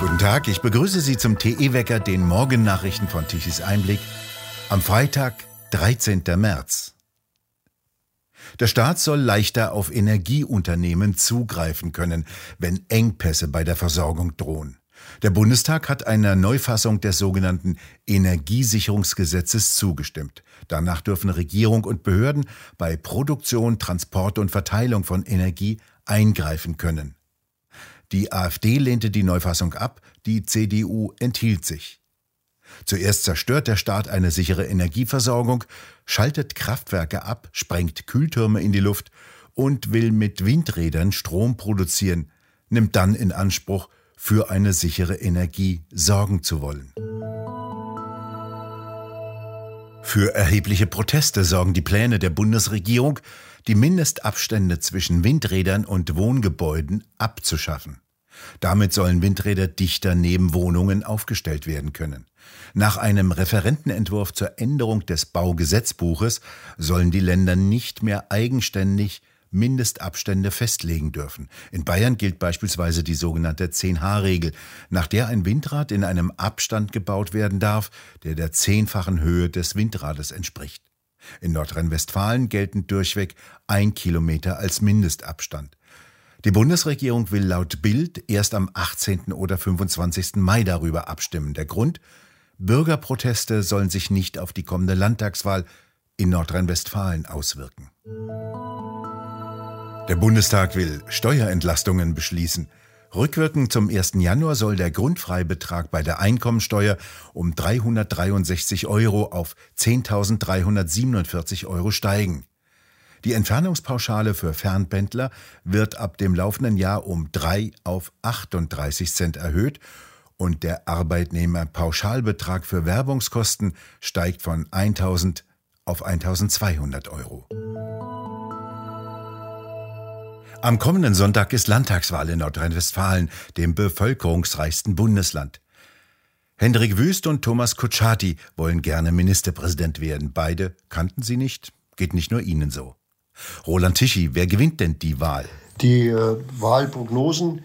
Guten Tag, ich begrüße Sie zum TE-Wecker, den Morgennachrichten von Tichys Einblick, am Freitag, 13. März. Der Staat soll leichter auf Energieunternehmen zugreifen können, wenn Engpässe bei der Versorgung drohen. Der Bundestag hat einer Neufassung des sogenannten Energiesicherungsgesetzes zugestimmt. Danach dürfen Regierung und Behörden bei Produktion, Transport und Verteilung von Energie eingreifen können. Die AfD lehnte die Neufassung ab, die CDU enthielt sich. Zuerst zerstört der Staat eine sichere Energieversorgung, schaltet Kraftwerke ab, sprengt Kühltürme in die Luft und will mit Windrädern Strom produzieren, nimmt dann in Anspruch, für eine sichere Energie sorgen zu wollen. Für erhebliche Proteste sorgen die Pläne der Bundesregierung, die Mindestabstände zwischen Windrädern und Wohngebäuden abzuschaffen. Damit sollen Windräder dichter neben Wohnungen aufgestellt werden können. Nach einem Referentenentwurf zur Änderung des Baugesetzbuches sollen die Länder nicht mehr eigenständig Mindestabstände festlegen dürfen. In Bayern gilt beispielsweise die sogenannte 10H-Regel, nach der ein Windrad in einem Abstand gebaut werden darf, der der zehnfachen Höhe des Windrades entspricht. In Nordrhein-Westfalen gelten durchweg ein Kilometer als Mindestabstand. Die Bundesregierung will laut Bild erst am 18. oder 25. Mai darüber abstimmen. Der Grund? Bürgerproteste sollen sich nicht auf die kommende Landtagswahl in Nordrhein-Westfalen auswirken. Der Bundestag will Steuerentlastungen beschließen. Rückwirkend zum 1. Januar soll der Grundfreibetrag bei der Einkommensteuer um 363 Euro auf 10.347 Euro steigen. Die Entfernungspauschale für Fernpendler wird ab dem laufenden Jahr um 3 auf 38 Cent erhöht und der Arbeitnehmerpauschalbetrag für Werbungskosten steigt von 1000 auf 1200 Euro. Am kommenden Sonntag ist Landtagswahl in Nordrhein-Westfalen, dem bevölkerungsreichsten Bundesland. Hendrik Wüst und Thomas Kutschaty wollen gerne Ministerpräsident werden. Beide kannten sie nicht. Geht nicht nur ihnen so. Roland Tichy, wer gewinnt denn die Wahl? Die äh, Wahlprognosen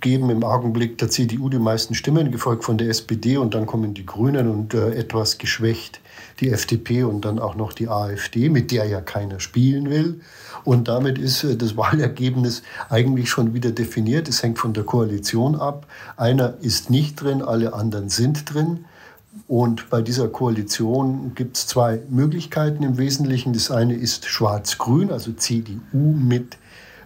geben im Augenblick der CDU die meisten Stimmen, gefolgt von der SPD und dann kommen die Grünen und äh, etwas geschwächt die FDP und dann auch noch die AfD, mit der ja keiner spielen will. Und damit ist äh, das Wahlergebnis eigentlich schon wieder definiert. Es hängt von der Koalition ab. Einer ist nicht drin, alle anderen sind drin. Und bei dieser Koalition gibt es zwei Möglichkeiten im Wesentlichen. Das eine ist Schwarz-Grün, also CDU mit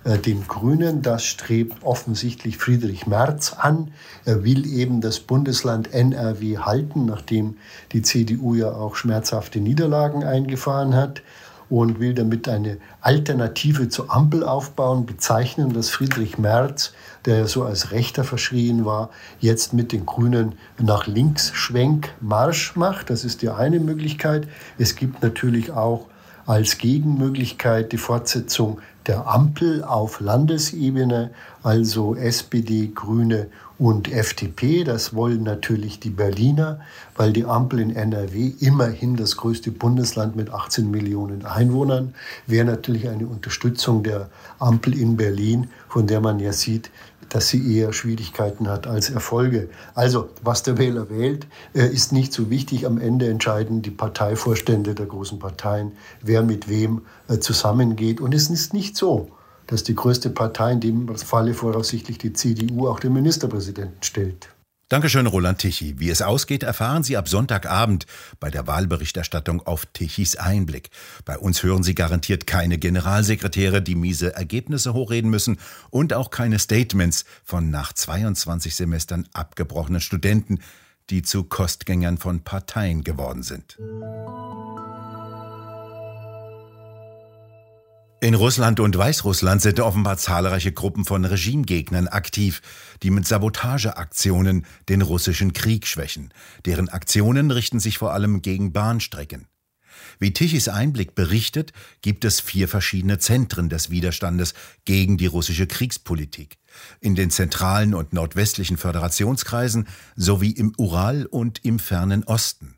äh, den Grünen. Das strebt offensichtlich Friedrich Merz an. Er will eben das Bundesland NRW halten, nachdem die CDU ja auch schmerzhafte Niederlagen eingefahren hat und will damit eine Alternative zur Ampel aufbauen, bezeichnen, dass Friedrich Merz, der so als Rechter verschrien war, jetzt mit den Grünen nach links Schwenk Marsch macht. Das ist die eine Möglichkeit. Es gibt natürlich auch als Gegenmöglichkeit die Fortsetzung der Ampel auf Landesebene, also SPD, Grüne und FDP. Das wollen natürlich die Berliner, weil die Ampel in NRW immerhin das größte Bundesland mit 18 Millionen Einwohnern wäre natürlich eine Unterstützung der Ampel in Berlin, von der man ja sieht, dass sie eher Schwierigkeiten hat als Erfolge. Also, was der Wähler wählt, äh, ist nicht so wichtig. Am Ende entscheiden die Parteivorstände der großen Parteien, wer mit wem äh, zusammengeht. Und es ist nicht so, dass die größte Partei, in dem Falle voraussichtlich die CDU, auch den Ministerpräsidenten stellt. Dankeschön, Roland Tichy. Wie es ausgeht, erfahren Sie ab Sonntagabend bei der Wahlberichterstattung auf Tichys Einblick. Bei uns hören Sie garantiert keine Generalsekretäre, die miese Ergebnisse hochreden müssen und auch keine Statements von nach 22 Semestern abgebrochenen Studenten, die zu Kostgängern von Parteien geworden sind. In Russland und Weißrussland sind offenbar zahlreiche Gruppen von Regimegegnern aktiv, die mit Sabotageaktionen den russischen Krieg schwächen. Deren Aktionen richten sich vor allem gegen Bahnstrecken. Wie Tichys Einblick berichtet, gibt es vier verschiedene Zentren des Widerstandes gegen die russische Kriegspolitik. In den zentralen und nordwestlichen Föderationskreisen sowie im Ural und im fernen Osten.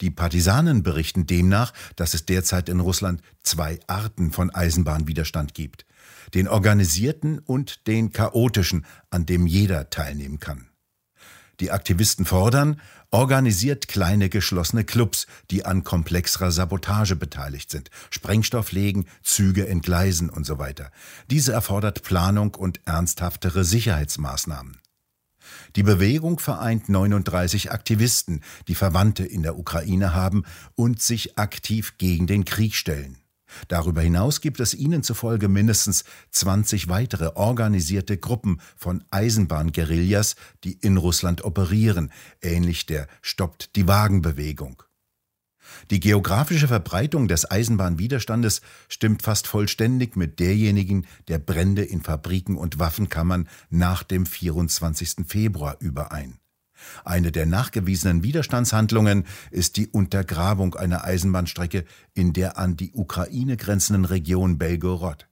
Die Partisanen berichten demnach, dass es derzeit in Russland zwei Arten von Eisenbahnwiderstand gibt. den organisierten und den chaotischen, an dem jeder teilnehmen kann. Die Aktivisten fordern, organisiert kleine geschlossene Clubs, die an komplexerer Sabotage beteiligt sind, Sprengstoff legen, Züge entgleisen und so weiter. Diese erfordert Planung und ernsthaftere Sicherheitsmaßnahmen. Die Bewegung vereint 39 Aktivisten, die Verwandte in der Ukraine haben und sich aktiv gegen den Krieg stellen. Darüber hinaus gibt es ihnen zufolge mindestens 20 weitere organisierte Gruppen von Eisenbahnguerillas, die in Russland operieren, ähnlich der Stoppt die Wagenbewegung. Die geografische Verbreitung des Eisenbahnwiderstandes stimmt fast vollständig mit derjenigen der Brände in Fabriken und Waffenkammern nach dem 24. Februar überein. Eine der nachgewiesenen Widerstandshandlungen ist die Untergrabung einer Eisenbahnstrecke in der an die Ukraine grenzenden Region Belgorod.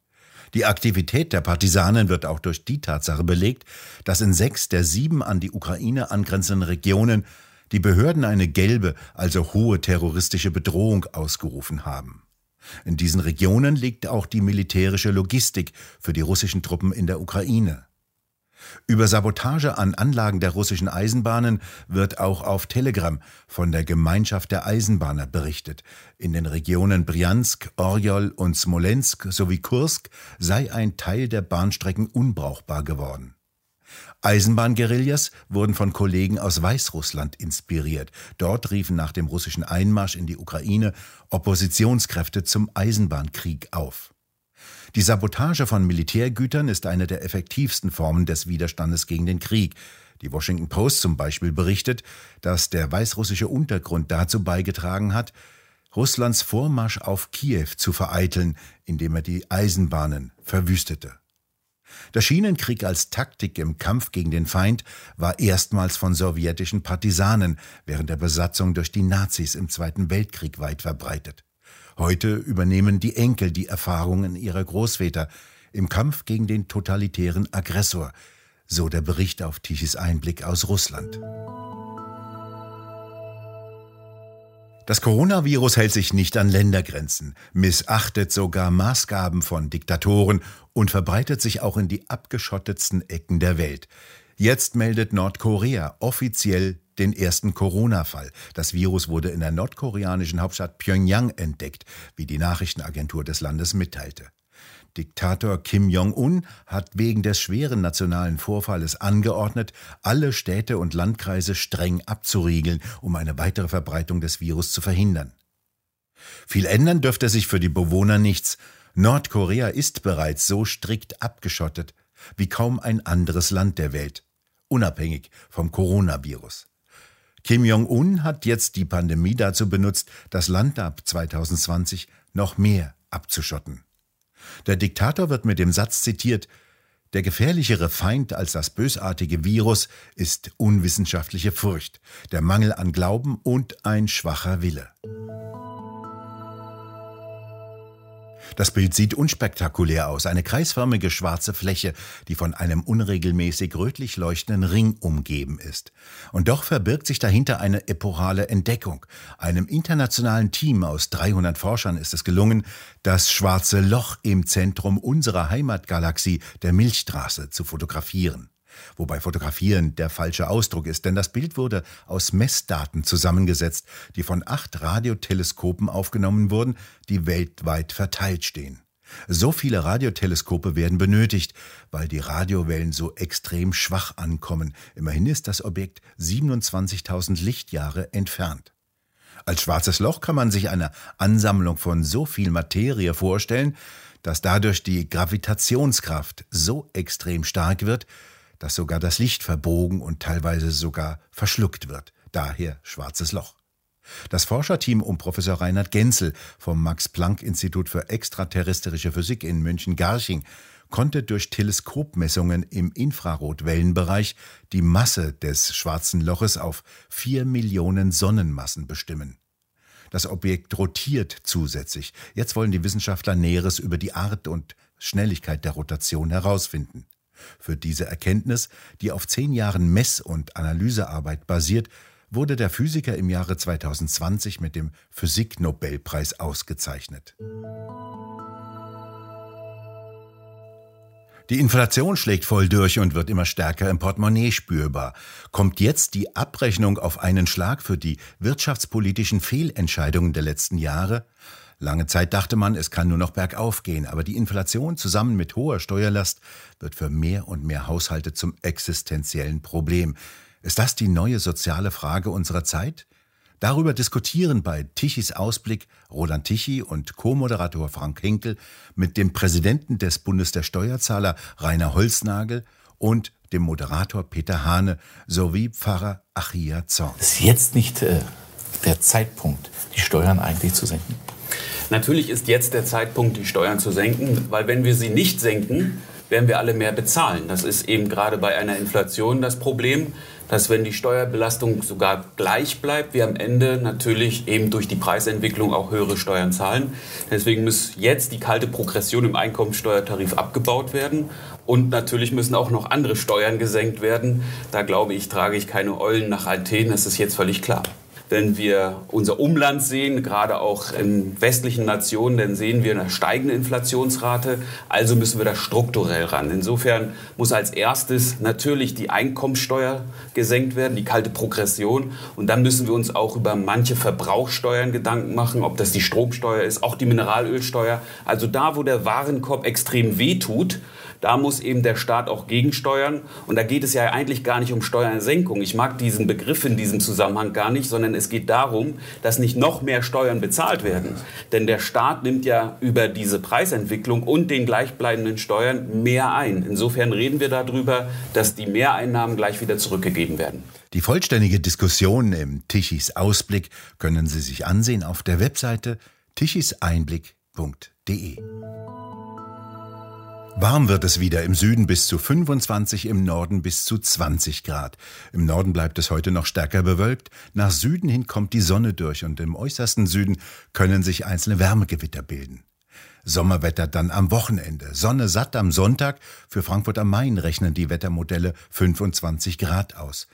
Die Aktivität der Partisanen wird auch durch die Tatsache belegt, dass in sechs der sieben an die Ukraine angrenzenden Regionen die Behörden eine gelbe, also hohe terroristische Bedrohung ausgerufen haben. In diesen Regionen liegt auch die militärische Logistik für die russischen Truppen in der Ukraine. Über Sabotage an Anlagen der russischen Eisenbahnen wird auch auf Telegram von der Gemeinschaft der Eisenbahner berichtet. In den Regionen Briansk, Orjol und Smolensk sowie Kursk sei ein Teil der Bahnstrecken unbrauchbar geworden. Eisenbahnguerillas wurden von Kollegen aus Weißrussland inspiriert. Dort riefen nach dem russischen Einmarsch in die Ukraine Oppositionskräfte zum Eisenbahnkrieg auf. Die Sabotage von Militärgütern ist eine der effektivsten Formen des Widerstandes gegen den Krieg. Die Washington Post zum Beispiel berichtet, dass der weißrussische Untergrund dazu beigetragen hat, Russlands Vormarsch auf Kiew zu vereiteln, indem er die Eisenbahnen verwüstete. Der Schienenkrieg als Taktik im Kampf gegen den Feind war erstmals von sowjetischen Partisanen während der Besatzung durch die Nazis im Zweiten Weltkrieg weit verbreitet. Heute übernehmen die Enkel die Erfahrungen ihrer Großväter im Kampf gegen den totalitären Aggressor, so der Bericht auf Tichys Einblick aus Russland. Das Coronavirus hält sich nicht an Ländergrenzen, missachtet sogar Maßgaben von Diktatoren und verbreitet sich auch in die abgeschottetsten Ecken der Welt. Jetzt meldet Nordkorea offiziell den ersten Corona-Fall. Das Virus wurde in der nordkoreanischen Hauptstadt Pyongyang entdeckt, wie die Nachrichtenagentur des Landes mitteilte. Diktator Kim Jong-un hat wegen des schweren nationalen Vorfalles angeordnet, alle Städte und Landkreise streng abzuriegeln, um eine weitere Verbreitung des Virus zu verhindern. Viel ändern dürfte sich für die Bewohner nichts. Nordkorea ist bereits so strikt abgeschottet wie kaum ein anderes Land der Welt, unabhängig vom Coronavirus. Kim Jong-un hat jetzt die Pandemie dazu benutzt, das Land ab 2020 noch mehr abzuschotten. Der Diktator wird mit dem Satz zitiert, der gefährlichere Feind als das bösartige Virus ist unwissenschaftliche Furcht, der Mangel an Glauben und ein schwacher Wille. Das Bild sieht unspektakulär aus, eine kreisförmige schwarze Fläche, die von einem unregelmäßig rötlich leuchtenden Ring umgeben ist. Und doch verbirgt sich dahinter eine epochale Entdeckung. Einem internationalen Team aus 300 Forschern ist es gelungen, das schwarze Loch im Zentrum unserer Heimatgalaxie, der Milchstraße, zu fotografieren. Wobei fotografieren der falsche Ausdruck ist, denn das Bild wurde aus Messdaten zusammengesetzt, die von acht Radioteleskopen aufgenommen wurden, die weltweit verteilt stehen. So viele Radioteleskope werden benötigt, weil die Radiowellen so extrem schwach ankommen. Immerhin ist das Objekt 27.000 Lichtjahre entfernt. Als schwarzes Loch kann man sich eine Ansammlung von so viel Materie vorstellen, dass dadurch die Gravitationskraft so extrem stark wird, dass sogar das Licht verbogen und teilweise sogar verschluckt wird. Daher schwarzes Loch. Das Forscherteam um Professor Reinhard Genzel vom Max-Planck-Institut für extraterrestrische Physik in München-Garching konnte durch Teleskopmessungen im Infrarotwellenbereich die Masse des schwarzen Loches auf vier Millionen Sonnenmassen bestimmen. Das Objekt rotiert zusätzlich. Jetzt wollen die Wissenschaftler Näheres über die Art und Schnelligkeit der Rotation herausfinden. Für diese Erkenntnis, die auf zehn Jahren Mess- und Analysearbeit basiert, wurde der Physiker im Jahre 2020 mit dem Physiknobelpreis ausgezeichnet. Die Inflation schlägt voll durch und wird immer stärker im Portemonnaie spürbar. Kommt jetzt die Abrechnung auf einen Schlag für die wirtschaftspolitischen Fehlentscheidungen der letzten Jahre? Lange Zeit dachte man, es kann nur noch bergauf gehen, aber die Inflation zusammen mit hoher Steuerlast wird für mehr und mehr Haushalte zum existenziellen Problem. Ist das die neue soziale Frage unserer Zeit? Darüber diskutieren bei Tichys Ausblick Roland Tichy und Co-Moderator Frank Hinkel mit dem Präsidenten des Bundes der Steuerzahler Rainer Holznagel und dem Moderator Peter Hane sowie Pfarrer Achia Zorn. Ist jetzt nicht äh, der Zeitpunkt, die Steuern eigentlich zu senken? Natürlich ist jetzt der Zeitpunkt, die Steuern zu senken, weil wenn wir sie nicht senken, werden wir alle mehr bezahlen. Das ist eben gerade bei einer Inflation das Problem dass wenn die Steuerbelastung sogar gleich bleibt, wir am Ende natürlich eben durch die Preisentwicklung auch höhere Steuern zahlen. Deswegen muss jetzt die kalte Progression im Einkommensteuertarif abgebaut werden. Und natürlich müssen auch noch andere Steuern gesenkt werden. Da glaube ich, trage ich keine Eulen nach Athen. Das ist jetzt völlig klar. Wenn wir unser Umland sehen, gerade auch in westlichen Nationen, dann sehen wir eine steigende Inflationsrate. Also müssen wir da strukturell ran. Insofern muss als erstes natürlich die Einkommensteuer gesenkt werden, die kalte Progression. Und dann müssen wir uns auch über manche Verbrauchssteuern Gedanken machen, ob das die Stromsteuer ist, auch die Mineralölsteuer. Also da, wo der Warenkorb extrem wehtut, da muss eben der Staat auch gegensteuern. Und da geht es ja eigentlich gar nicht um Steuersenkung. Ich mag diesen Begriff in diesem Zusammenhang gar nicht, sondern es geht darum, dass nicht noch mehr Steuern bezahlt werden. Denn der Staat nimmt ja über diese Preisentwicklung und den gleichbleibenden Steuern mehr ein. Insofern reden wir darüber, dass die Mehreinnahmen gleich wieder zurückgegeben werden. Die vollständige Diskussion im Tichys Ausblick können Sie sich ansehen auf der Webseite tichiseinblick.de. Warm wird es wieder im Süden bis zu 25, im Norden bis zu 20 Grad. Im Norden bleibt es heute noch stärker bewölkt. Nach Süden hin kommt die Sonne durch und im äußersten Süden können sich einzelne Wärmegewitter bilden. Sommerwetter dann am Wochenende. Sonne satt am Sonntag. Für Frankfurt am Main rechnen die Wettermodelle 25 Grad aus.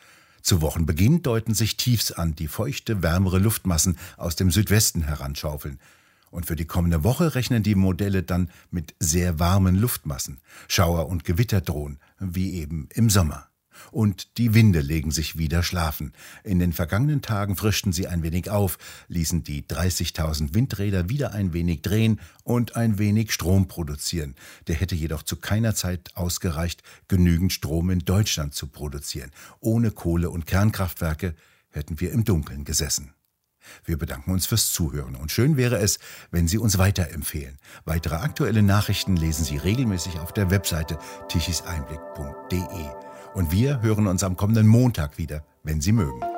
Zu Wochenbeginn deuten sich Tiefs an, die feuchte, wärmere Luftmassen aus dem Südwesten heranschaufeln. Und für die kommende Woche rechnen die Modelle dann mit sehr warmen Luftmassen. Schauer und Gewitter drohen, wie eben im Sommer. Und die Winde legen sich wieder schlafen. In den vergangenen Tagen frischten sie ein wenig auf, ließen die 30.000 Windräder wieder ein wenig drehen und ein wenig Strom produzieren. Der hätte jedoch zu keiner Zeit ausgereicht, genügend Strom in Deutschland zu produzieren. Ohne Kohle- und Kernkraftwerke hätten wir im Dunkeln gesessen. Wir bedanken uns fürs Zuhören und schön wäre es, wenn Sie uns weiterempfehlen. Weitere aktuelle Nachrichten lesen Sie regelmäßig auf der Webseite tichiseinblick.de. Und wir hören uns am kommenden Montag wieder, wenn Sie mögen.